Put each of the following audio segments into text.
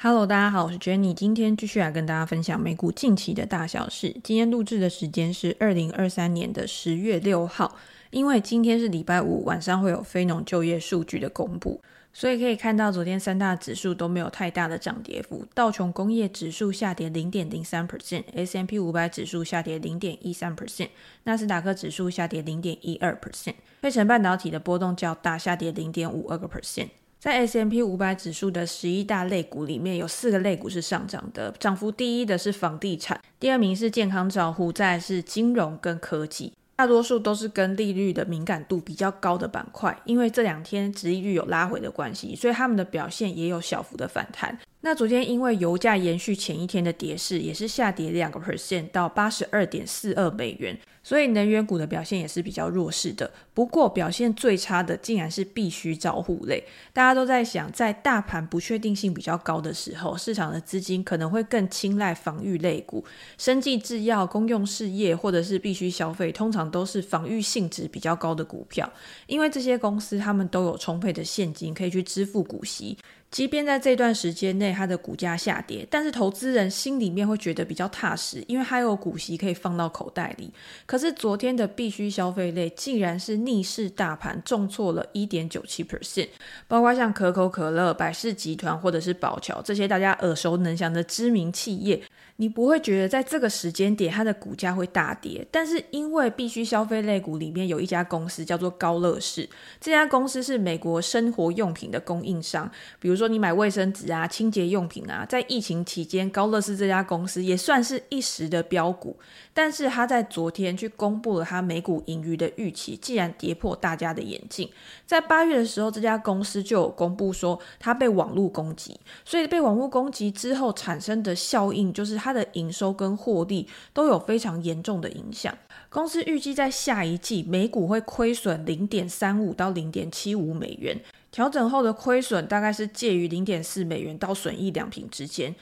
Hello，大家好，我是 Jenny，今天继续来跟大家分享美股近期的大小事。今天录制的时间是二零二三年的十月六号，因为今天是礼拜五晚上会有非农就业数据的公布，所以可以看到昨天三大指数都没有太大的涨跌幅。道琼工业指数下跌零点零三 percent，S&P 五百指数下跌零点一三 percent，纳斯达克指数下跌零点一二 percent，费城半导体的波动较大，下跌零点五二个 percent。在 S M P 五百指数的十一大类股里面，有四个类股是上涨的，涨幅第一的是房地产，第二名是健康照护，再是金融跟科技，大多数都是跟利率的敏感度比较高的板块，因为这两天殖利率有拉回的关系，所以他们的表现也有小幅的反弹。那昨天因为油价延续前一天的跌势，也是下跌两个 percent 到八十二点四二美元，所以能源股的表现也是比较弱势的。不过表现最差的竟然是必须照护类，大家都在想，在大盘不确定性比较高的时候，市场的资金可能会更青睐防御类股，生技制药、公用事业或者是必须消费，通常都是防御性质比较高的股票，因为这些公司他们都有充沛的现金可以去支付股息。即便在这段时间内，它的股价下跌，但是投资人心里面会觉得比较踏实，因为还有股息可以放到口袋里。可是昨天的必须消费类竟然是逆势大盘重挫了一点九七 percent，包括像可口可乐、百事集团或者是宝桥这些大家耳熟能详的知名企业。你不会觉得在这个时间点它的股价会大跌，但是因为必须消费类股里面有一家公司叫做高乐士，这家公司是美国生活用品的供应商，比如说你买卫生纸啊、清洁用品啊，在疫情期间，高乐士这家公司也算是一时的标股，但是他在昨天去公布了他每股盈余的预期，竟然跌破大家的眼镜。在八月的时候，这家公司就有公布说他被网络攻击，所以被网络攻击之后产生的效应就是他。它的营收跟获利都有非常严重的影响。公司预计在下一季每股会亏损零点三五到零点七五美元，调整后的亏损大概是介于零点四美元到损益两平之间。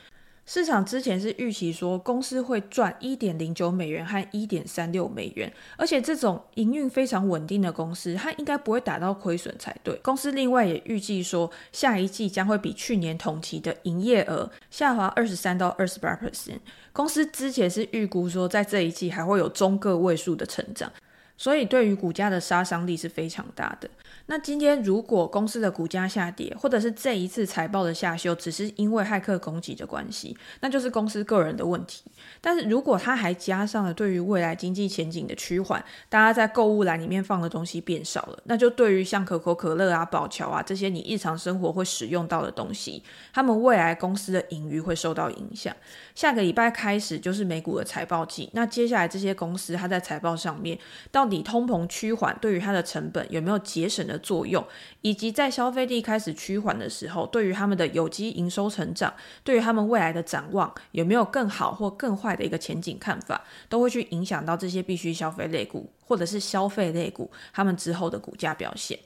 市场之前是预期说公司会赚一点零九美元和一点三六美元，而且这种营运非常稳定的公司，它应该不会达到亏损才对。公司另外也预计说，下一季将会比去年同期的营业额下滑二十三到二十八 percent。公司之前是预估说，在这一季还会有中个位数的成长。所以对于股价的杀伤力是非常大的。那今天如果公司的股价下跌，或者是这一次财报的下修只是因为骇客攻击的关系，那就是公司个人的问题。但是如果它还加上了对于未来经济前景的趋缓，大家在购物篮里面放的东西变少了，那就对于像可口可乐啊、宝侨啊这些你日常生活会使用到的东西，他们未来公司的盈余会受到影响。下个礼拜开始就是美股的财报季，那接下来这些公司它在财报上面到底通膨趋缓对于它的成本有没有节省的作用，以及在消费力开始趋缓的时候，对于他们的有机营收成长，对于他们未来的展望有没有更好或更坏的一个前景看法，都会去影响到这些必须消费类股或者是消费类股他们之后的股价表现。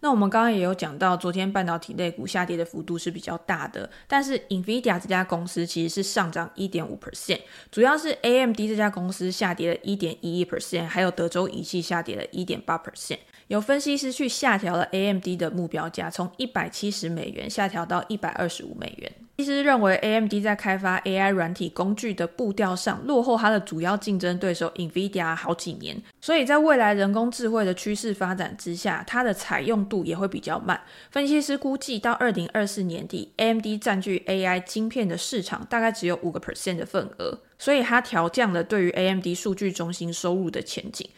那我们刚刚也有讲到，昨天半导体类股下跌的幅度是比较大的，但是 NVIDIA 这家公司其实是上涨一点五 percent，主要是 AMD 这家公司下跌了一点一一 percent，还有德州仪器下跌了一点八 percent。有分析师去下调了 AMD 的目标价，从一百七十美元下调到一百二十五美元。分析师认为 AMD 在开发 AI 软体工具的步调上落后它的主要竞争对手 NVIDIA 好几年，所以在未来人工智慧的趋势发展之下，它的采用度也会比较慢。分析师估计到二零二四年底，AMD 占据 AI 晶片的市场大概只有五个 percent 的份额，所以它调降了对于 AMD 数据中心收入的前景。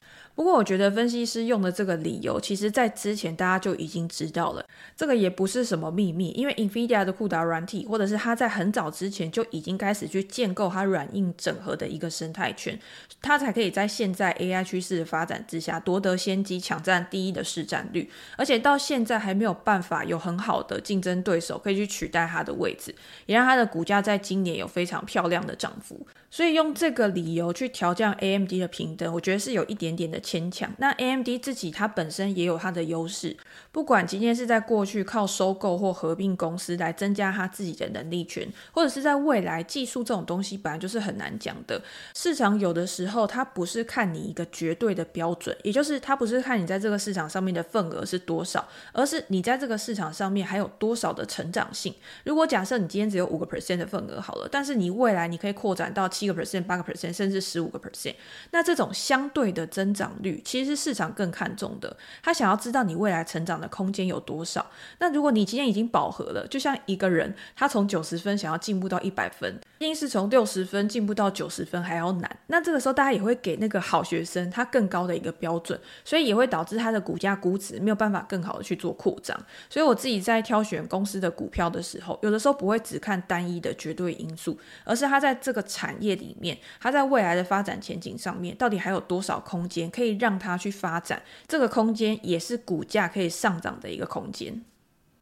不过，我觉得分析师用的这个理由，其实在之前大家就已经知道了，这个也不是什么秘密，因为 NVIDIA 的 CUDA 软体，或者是它在很早之前就已经开始去建构它软硬整合的一个生态圈，它才可以在现在 AI 趋势的发展之下夺得先机，抢占第一的市占率，而且到现在还没有办法有很好的竞争对手可以去取代它的位置，也让它的股价在今年有非常漂亮的涨幅，所以用这个理由去调降 AMD 的平等，我觉得是有一点点的。牵强。那 AMD 自己它本身也有它的优势，不管今天是在过去靠收购或合并公司来增加他自己的能力圈，或者是在未来技术这种东西本来就是很难讲的。市场有的时候它不是看你一个绝对的标准，也就是它不是看你在这个市场上面的份额是多少，而是你在这个市场上面还有多少的成长性。如果假设你今天只有五个 percent 的份额好了，但是你未来你可以扩展到七个 percent、八个 percent，甚至十五个 percent，那这种相对的增长率其实是市场更看重的。他想要知道你未来成长空间有多少。那如果你今天已经饱和了，就像一个人他从九十分想要进步到一百分，定是从六十分进步到九十分还要难。那这个时候大家也会给那个好学生他更高的一个标准，所以也会导致他的股价估值没有办法更好的去做扩张。所以我自己在挑选公司的股票的时候，有的时候不会只看单一的绝对因素，而是它在这个产业里面，它在未来的发展前景上面，到底还有多少空间可以让它去发展？这个空间也是股价可以上涨的一个空间。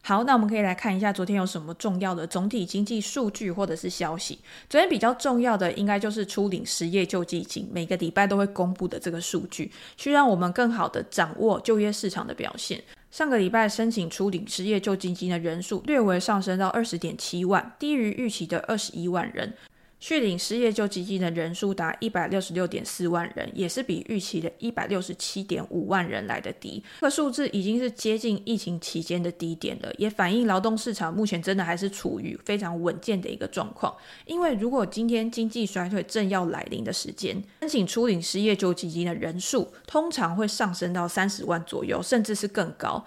好，那我们可以来看一下昨天有什么重要的总体经济数据或者是消息。昨天比较重要的应该就是初领失业救济金，每个礼拜都会公布的这个数据，去让我们更好的掌握就业市场的表现。上个礼拜申请初领失业救济金的人数略微上升到二十点七万，低于预期的二十一万人。续领失业救济金的人数达一百六十六点四万人，也是比预期的一百六十七点五万人来得低。这个数字已经是接近疫情期间的低点了，也反映劳动市场目前真的还是处于非常稳健的一个状况。因为如果今天经济衰退正要来临的时间，申请初领失业救济金的人数通常会上升到三十万左右，甚至是更高。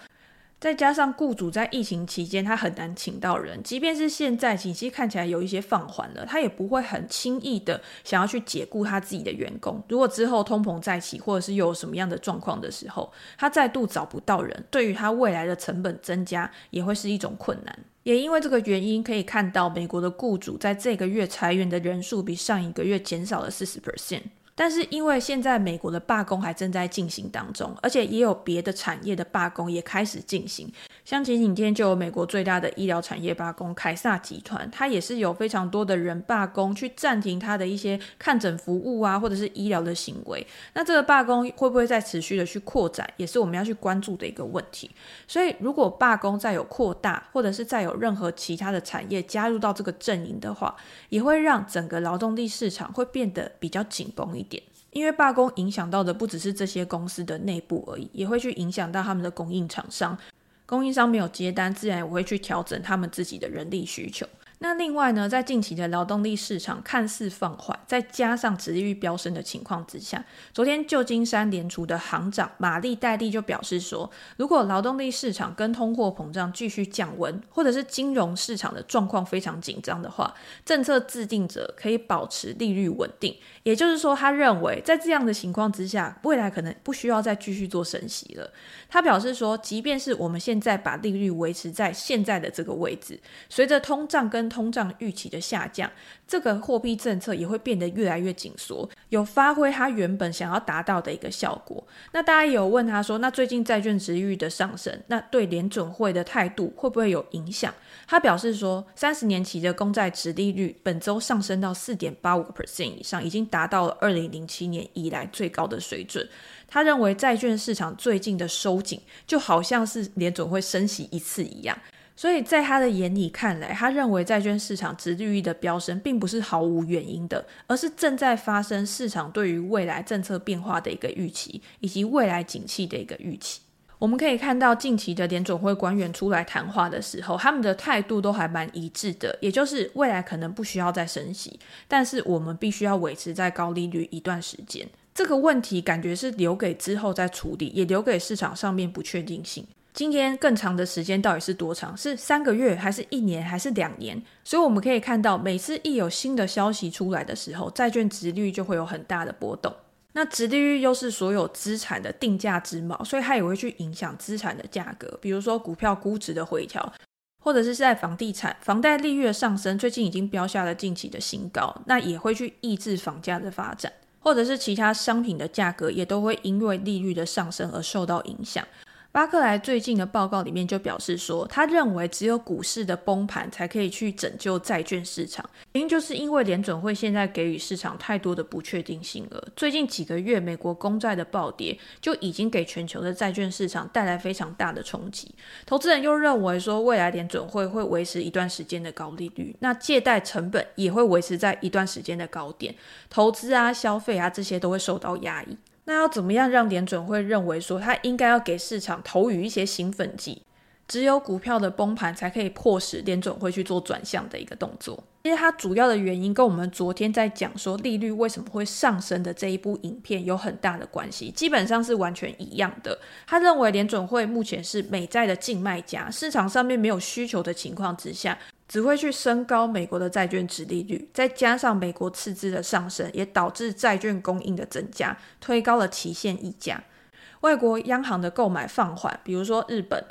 再加上雇主在疫情期间，他很难请到人，即便是现在景气看起来有一些放缓了，他也不会很轻易的想要去解雇他自己的员工。如果之后通膨再起，或者是有什么样的状况的时候，他再度找不到人，对于他未来的成本增加也会是一种困难。也因为这个原因，可以看到美国的雇主在这个月裁员的人数比上一个月减少了四十 percent。但是因为现在美国的罢工还正在进行当中，而且也有别的产业的罢工也开始进行。像前几天就有美国最大的医疗产业罢工，凯撒集团，它也是有非常多的人罢工，去暂停它的一些看诊服务啊，或者是医疗的行为。那这个罢工会不会再持续的去扩展，也是我们要去关注的一个问题。所以如果罢工再有扩大，或者是再有任何其他的产业加入到这个阵营的话，也会让整个劳动力市场会变得比较紧绷一点。因为罢工影响到的不只是这些公司的内部而已，也会去影响到他们的供应厂商。供应商没有接单，自然也会去调整他们自己的人力需求。那另外呢，在近期的劳动力市场看似放缓，再加上殖利率飙升的情况之下，昨天旧金山联储的行长玛丽戴利就表示说，如果劳动力市场跟通货膨胀继续降温，或者是金融市场的状况非常紧张的话，政策制定者可以保持利率稳定。也就是说，他认为在这样的情况之下，未来可能不需要再继续做升息了。他表示说，即便是我们现在把利率维持在现在的这个位置，随着通胀跟通胀预期的下降，这个货币政策也会变得越来越紧缩，有发挥它原本想要达到的一个效果。那大家也有问他说，那最近债券殖利率的上升，那对联准会的态度会不会有影响？他表示说，三十年期的公债殖利率本周上升到四点八五个 percent 以上，已经达到了二零零七年以来最高的水准。他认为债券市场最近的收紧，就好像是联总会升息一次一样。所以在他的眼里看来，他认为债券市场殖利率的飙升并不是毫无原因的，而是正在发生市场对于未来政策变化的一个预期，以及未来景气的一个预期。我们可以看到近期的联准会官员出来谈话的时候，他们的态度都还蛮一致的，也就是未来可能不需要再升息，但是我们必须要维持在高利率一段时间。这个问题感觉是留给之后再处理，也留给市场上面不确定性。今天更长的时间到底是多长？是三个月，还是一年，还是两年？所以我们可以看到，每次一有新的消息出来的时候，债券殖利率就会有很大的波动。那值利率又是所有资产的定价之锚，所以它也会去影响资产的价格。比如说股票估值的回调，或者是在房地产房贷利率的上升，最近已经标下了近期的新高，那也会去抑制房价的发展，或者是其他商品的价格也都会因为利率的上升而受到影响。巴克莱最近的报告里面就表示说，他认为只有股市的崩盘才可以去拯救债券市场，原因就是因为联准会现在给予市场太多的不确定性了。最近几个月，美国公债的暴跌就已经给全球的债券市场带来非常大的冲击。投资人又认为说，未来联准会会维持一段时间的高利率，那借贷成本也会维持在一段时间的高点，投资啊、消费啊这些都会受到压抑。那要怎么样让联准会认为说他应该要给市场投予一些兴奋剂？只有股票的崩盘才可以迫使联准会去做转向的一个动作。其实它主要的原因跟我们昨天在讲说利率为什么会上升的这一部影片有很大的关系，基本上是完全一样的。他认为联准会目前是美债的净卖家，市场上面没有需求的情况之下。只会去升高美国的债券殖利率，再加上美国赤字的上升，也导致债券供应的增加，推高了期限溢价。外国央行的购买放缓，比如说日本，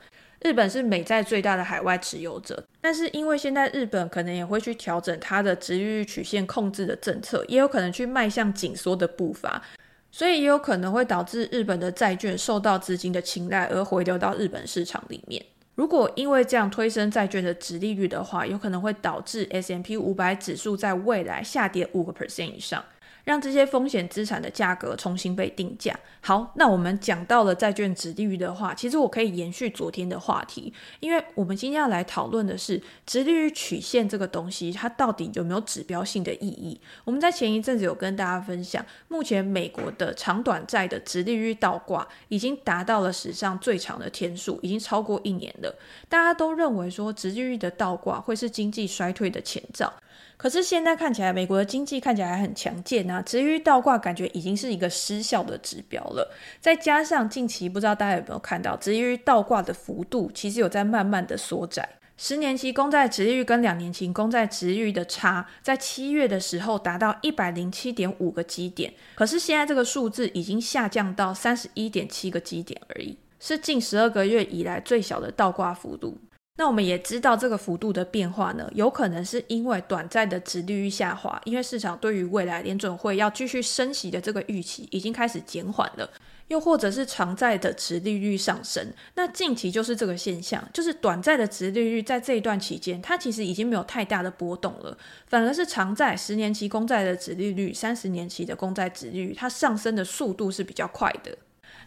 日本是美债最大的海外持有者，但是因为现在日本可能也会去调整它的殖利率曲线控制的政策，也有可能去迈向紧缩的步伐，所以也有可能会导致日本的债券受到资金的青睐而回流到日本市场里面。如果因为这样推升债券的值利率的话，有可能会导致 S M P 五百指数在未来下跌五个 percent 以上。让这些风险资产的价格重新被定价。好，那我们讲到了债券殖利率的话，其实我可以延续昨天的话题，因为我们今天要来讨论的是殖利率曲线这个东西，它到底有没有指标性的意义？我们在前一阵子有跟大家分享，目前美国的长短债的殖利率倒挂已经达到了史上最长的天数，已经超过一年了。大家都认为说，殖利率的倒挂会是经济衰退的前兆。可是现在看起来，美国的经济看起来还很强健啊，殖利率倒挂感觉已经是一个失效的指标了。再加上近期不知道大家有没有看到，殖利率倒挂的幅度其实有在慢慢的缩窄。十年期公债殖利率跟两年期公债殖利率的差，在七月的时候达到一百零七点五个基点，可是现在这个数字已经下降到三十一点七个基点而已，是近十二个月以来最小的倒挂幅度。那我们也知道这个幅度的变化呢，有可能是因为短债的殖利率下滑，因为市场对于未来联准会要继续升息的这个预期已经开始减缓了，又或者是长债的殖利率上升。那近期就是这个现象，就是短债的殖利率在这一段期间，它其实已经没有太大的波动了，反而是长债十年期公债的殖利率、三十年期的公债殖利率，它上升的速度是比较快的。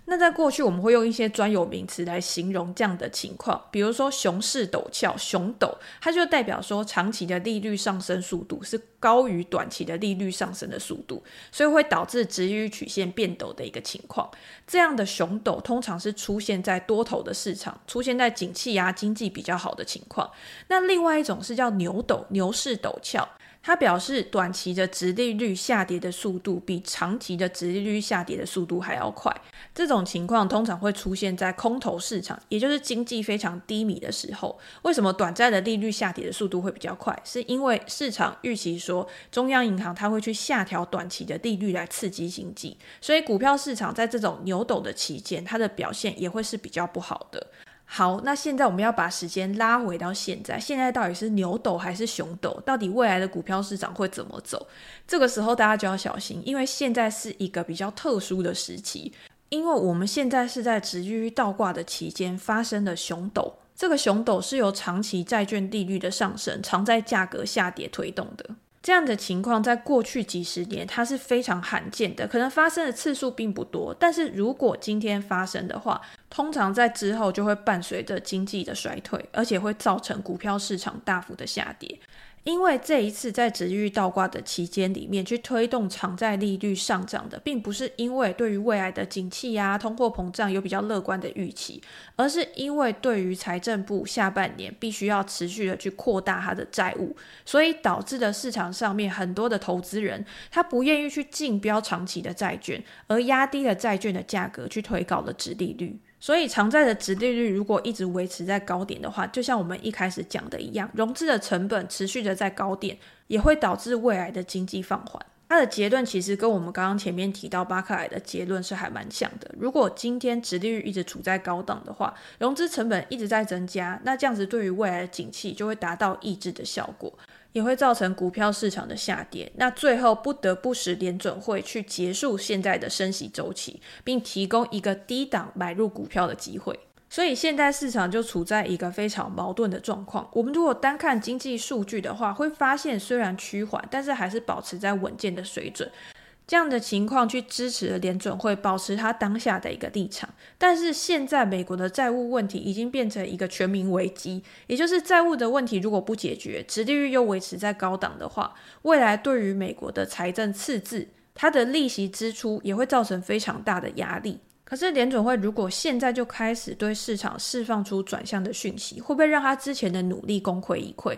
那在过去，我们会用一些专有名词来形容这样的情况，比如说熊市陡峭、熊陡，它就代表说长期的利率上升速度是高于短期的利率上升的速度，所以会导致殖利率曲线变陡的一个情况。这样的熊陡通常是出现在多头的市场，出现在景气啊、经济比较好的情况。那另外一种是叫牛陡、牛市陡峭。它表示短期的殖利率下跌的速度比长期的殖利率下跌的速度还要快。这种情况通常会出现在空头市场，也就是经济非常低迷的时候。为什么短债的利率下跌的速度会比较快？是因为市场预期说中央银行它会去下调短期的利率来刺激经济，所以股票市场在这种牛斗的期间，它的表现也会是比较不好的。好，那现在我们要把时间拉回到现在，现在到底是牛斗还是熊斗？到底未来的股票市场会怎么走？这个时候大家就要小心，因为现在是一个比较特殊的时期，因为我们现在是在殖利率倒挂的期间发生的熊斗，这个熊斗是由长期债券利率的上升、长债价格下跌推动的。这样的情况在过去几十年它是非常罕见的，可能发生的次数并不多，但是如果今天发生的话，通常在之后就会伴随着经济的衰退，而且会造成股票市场大幅的下跌。因为这一次在殖利率倒挂的期间里面，去推动长债利率上涨的，并不是因为对于未来的景气啊、通货膨胀有比较乐观的预期，而是因为对于财政部下半年必须要持续的去扩大它的债务，所以导致的市场上面很多的投资人他不愿意去竞标长期的债券，而压低了债券的价格，去推高了殖利率。所以长债的殖利率如果一直维持在高点的话，就像我们一开始讲的一样，融资的成本持续的在高点，也会导致未来的经济放缓。它的结论其实跟我们刚刚前面提到巴克莱的结论是还蛮像的。如果今天殖利率一直处在高档的话，融资成本一直在增加，那这样子对于未来的景气就会达到抑制的效果。也会造成股票市场的下跌，那最后不得不使联准会去结束现在的升息周期，并提供一个低档买入股票的机会。所以现在市场就处在一个非常矛盾的状况。我们如果单看经济数据的话，会发现虽然趋缓，但是还是保持在稳健的水准。这样的情况去支持了联准会保持它当下的一个立场。但是现在美国的债务问题已经变成一个全民危机，也就是债务的问题如果不解决，殖利率又维持在高档的话，未来对于美国的财政赤字，它的利息支出也会造成非常大的压力。可是联准会如果现在就开始对市场释放出转向的讯息，会不会让他之前的努力功亏一篑？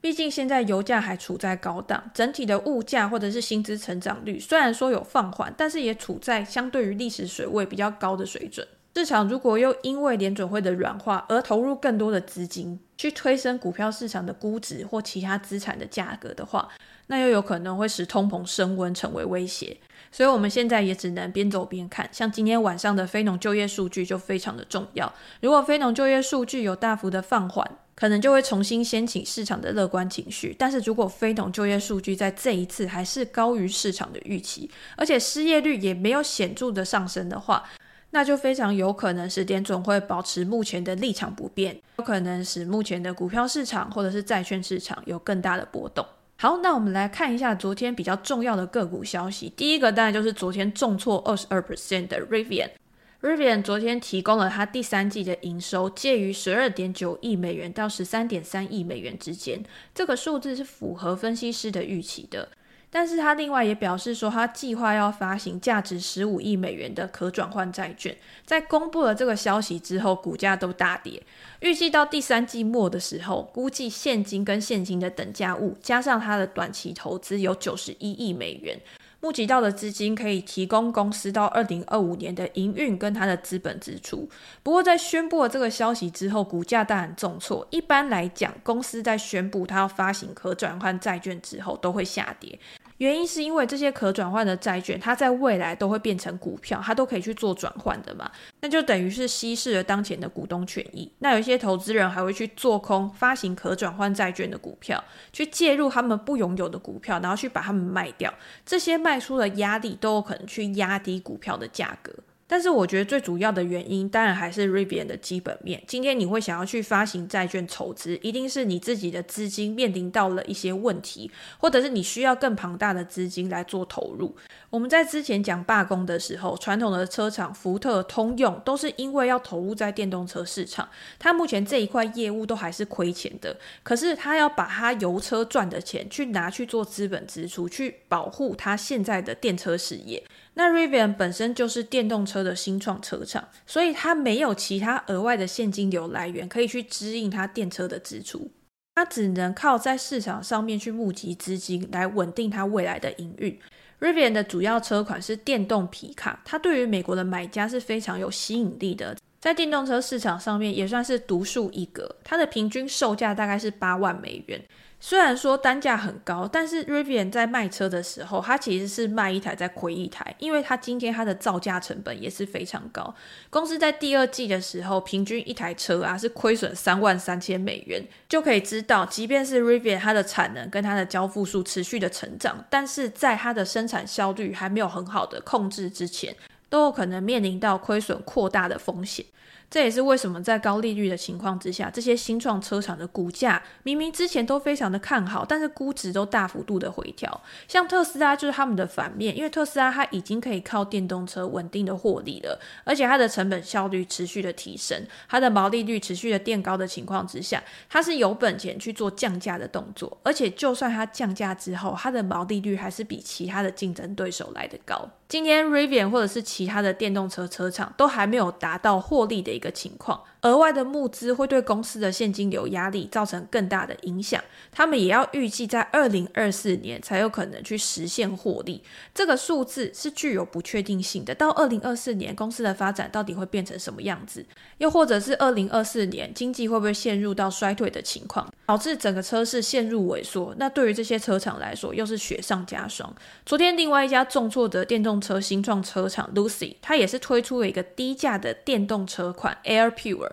毕竟现在油价还处在高档，整体的物价或者是薪资成长率虽然说有放缓，但是也处在相对于历史水位比较高的水准。市场如果又因为联准会的软化而投入更多的资金去推升股票市场的估值或其他资产的价格的话，那又有可能会使通膨升温成为威胁。所以我们现在也只能边走边看，像今天晚上的非农就业数据就非常的重要。如果非农就业数据有大幅的放缓，可能就会重新掀起市场的乐观情绪。但是如果非农就业数据在这一次还是高于市场的预期，而且失业率也没有显著的上升的话，那就非常有可能使联准会保持目前的立场不变，有可能使目前的股票市场或者是债券市场有更大的波动。好，那我们来看一下昨天比较重要的个股消息。第一个当然就是昨天重挫二十二 percent 的 Rivian。Rivian 昨天提供了它第三季的营收介于十二点九亿美元到十三点三亿美元之间，这个数字是符合分析师的预期的。但是他另外也表示说，他计划要发行价值十五亿美元的可转换债券。在公布了这个消息之后，股价都大跌。预计到第三季末的时候，估计现金跟现金的等价物加上他的短期投资有九十一亿美元。募集到的资金可以提供公司到二零二五年的营运跟它的资本支出。不过，在宣布了这个消息之后，股价当然重挫。一般来讲，公司在宣布它要发行可转换债券之后，都会下跌。原因是因为这些可转换的债券，它在未来都会变成股票，它都可以去做转换的嘛，那就等于是稀释了当前的股东权益。那有一些投资人还会去做空发行可转换债券的股票，去介入他们不拥有的股票，然后去把它们卖掉。这些卖出的压力都有可能去压低股票的价格。但是我觉得最主要的原因，当然还是 Rivian 的基本面。今天你会想要去发行债券筹资，一定是你自己的资金面临到了一些问题，或者是你需要更庞大的资金来做投入。我们在之前讲罢工的时候，传统的车厂福特、通用都是因为要投入在电动车市场，它目前这一块业务都还是亏钱的。可是它要把它油车赚的钱去拿去做资本支出，去保护它现在的电车事业。那 Rivian 本身就是电动车的新创车厂，所以它没有其他额外的现金流来源可以去支应它电车的支出，它只能靠在市场上面去募集资金来稳定它未来的营运。Rivian 的主要车款是电动皮卡，它对于美国的买家是非常有吸引力的，在电动车市场上面也算是独树一格，它的平均售价大概是八万美元。虽然说单价很高，但是 Rivian 在卖车的时候，它其实是卖一台再亏一台，因为它今天它的造价成本也是非常高。公司在第二季的时候，平均一台车啊是亏损三万三千美元，就可以知道，即便是 Rivian 它的产能跟它的交付数持续的成长，但是在它的生产效率还没有很好的控制之前，都有可能面临到亏损扩大的风险。这也是为什么在高利率的情况之下，这些新创车厂的股价明明之前都非常的看好，但是估值都大幅度的回调。像特斯拉就是他们的反面，因为特斯拉它已经可以靠电动车稳定的获利了，而且它的成本效率持续的提升，它的毛利率持续的垫高的情况之下，它是有本钱去做降价的动作。而且就算它降价之后，它的毛利率还是比其他的竞争对手来得高。今天 Rivian 或者是其他的电动车车厂都还没有达到获利的一个情况。额外的募资会对公司的现金流压力造成更大的影响，他们也要预计在二零二四年才有可能去实现获利，这个数字是具有不确定性的。到二零二四年，公司的发展到底会变成什么样子？又或者是二零二四年经济会不会陷入到衰退的情况，导致整个车市陷入萎缩？那对于这些车厂来说，又是雪上加霜。昨天另外一家重挫的电动车新创车厂 Lucy，它也是推出了一个低价的电动车款 Air Pure。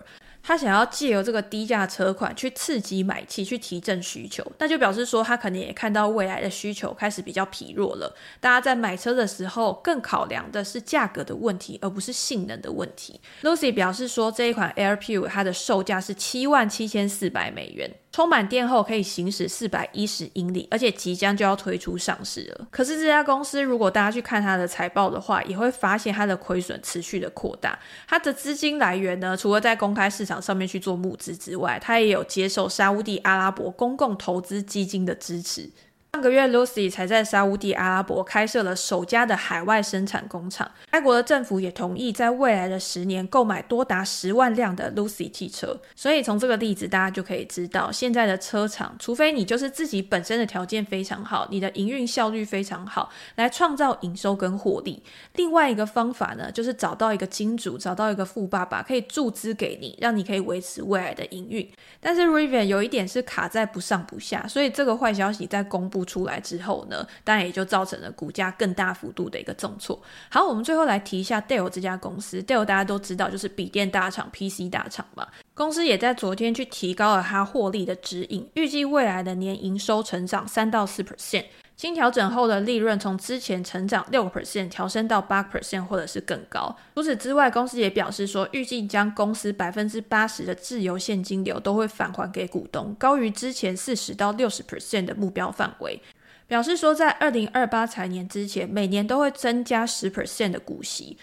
他想要借由这个低价车款去刺激买气，去提振需求，那就表示说他可能也看到未来的需求开始比较疲弱了。大家在买车的时候更考量的是价格的问题，而不是性能的问题。Lucy 表示说，这一款 Air Pure 它的售价是七万七千四百美元。充满电后可以行驶四百一十英里，而且即将就要推出上市了。可是这家公司，如果大家去看它的财报的话，也会发现它的亏损持续的扩大。它的资金来源呢，除了在公开市场上面去做募资之外，它也有接受沙乌地阿拉伯公共投资基金的支持。上个月，Lucy 才在沙乌地阿拉伯开设了首家的海外生产工厂。该国的政府也同意在未来的十年购买多达十万辆的 Lucy 汽车。所以从这个例子，大家就可以知道，现在的车厂，除非你就是自己本身的条件非常好，你的营运效率非常好，来创造营收跟获利。另外一个方法呢，就是找到一个金主，找到一个富爸爸，可以注资给你，让你可以维持未来的营运。但是 Rivian 有一点是卡在不上不下，所以这个坏消息在公布出来之后呢，当然也就造成了股价更大幅度的一个重挫。好，我们最后来提一下 Dell 这家公司。Dell 大家都知道，就是笔电大厂、PC 大厂嘛。公司也在昨天去提高了它获利的指引，预计未来的年营收成长三到四 percent。经调整后的利润从之前成长六个 percent 调升到八 percent 或者是更高。除此之外，公司也表示说，预计将公司百分之八十的自由现金流都会返还给股东，高于之前四十到六十 percent 的目标范围。表示说，在二零二八财年之前，每年都会增加十 percent 的股息。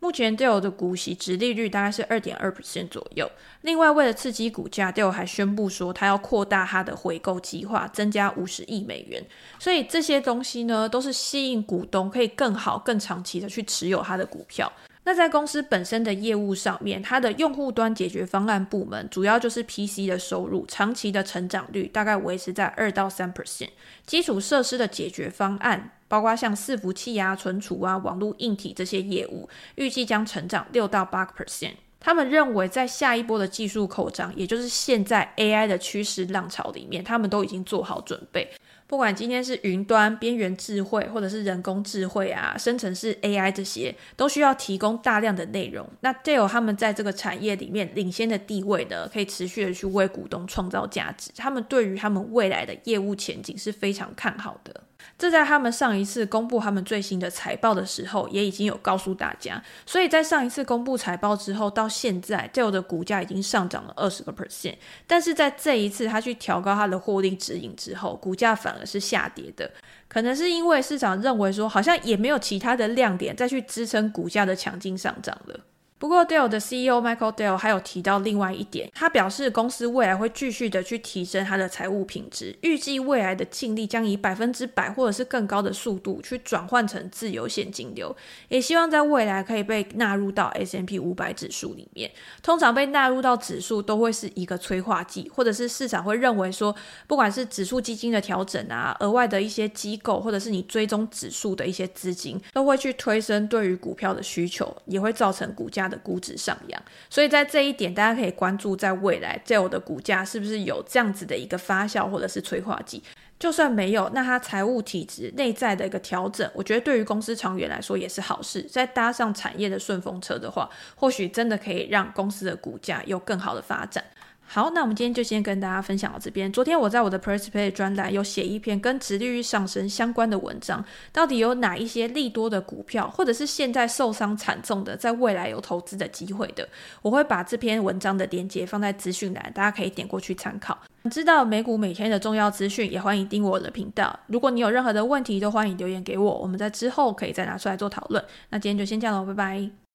目前 Dell 的股息值利率大概是二点二 percent 左右。另外，为了刺激股价，Dell 还宣布说，他要扩大他的回购计划，增加五十亿美元。所以这些东西呢，都是吸引股东可以更好、更长期的去持有他的股票。那在公司本身的业务上面，它的用户端解决方案部门主要就是 PC 的收入，长期的成长率大概维持在二到三 percent。基础设施的解决方案，包括像伺服器啊、存储啊、网络硬体这些业务，预计将成长六到八 percent。他们认为，在下一波的技术扩张，也就是现在 AI 的趋势浪潮里面，他们都已经做好准备。不管今天是云端、边缘智慧，或者是人工智慧啊、生成式 AI 这些，都需要提供大量的内容。那 Dell 他们在这个产业里面领先的地位呢，可以持续的去为股东创造价值。他们对于他们未来的业务前景是非常看好的。这在他们上一次公布他们最新的财报的时候，也已经有告诉大家。所以在上一次公布财报之后，到现在 d e l 的股价已经上涨了二十个 percent。但是在这一次，他去调高他的获利指引之后，股价反而是下跌的。可能是因为市场认为说，好像也没有其他的亮点再去支撑股价的强劲上涨了。不过，Dell 的 CEO Michael Dell 还有提到另外一点，他表示公司未来会继续的去提升它的财务品质，预计未来的净利将以百分之百或者是更高的速度去转换成自由现金流，也希望在未来可以被纳入到 S M P 五百指数里面。通常被纳入到指数都会是一个催化剂，或者是市场会认为说，不管是指数基金的调整啊，额外的一些机构，或者是你追踪指数的一些资金，都会去推升对于股票的需求，也会造成股价的估值上扬，所以在这一点，大家可以关注在未来 Dell 的股价是不是有这样子的一个发酵或者是催化剂。就算没有，那它财务体质内在的一个调整，我觉得对于公司长远来说也是好事。再搭上产业的顺风车的话，或许真的可以让公司的股价有更好的发展。好，那我们今天就先跟大家分享到这边。昨天我在我的 PressPlay 专栏有写一篇跟殖利率上升相关的文章，到底有哪一些利多的股票，或者是现在受伤惨重的，在未来有投资的机会的，我会把这篇文章的链接放在资讯栏，大家可以点过去参考。知道美股每天的重要资讯，也欢迎订我的频道。如果你有任何的问题，都欢迎留言给我，我们在之后可以再拿出来做讨论。那今天就先这样喽，拜拜。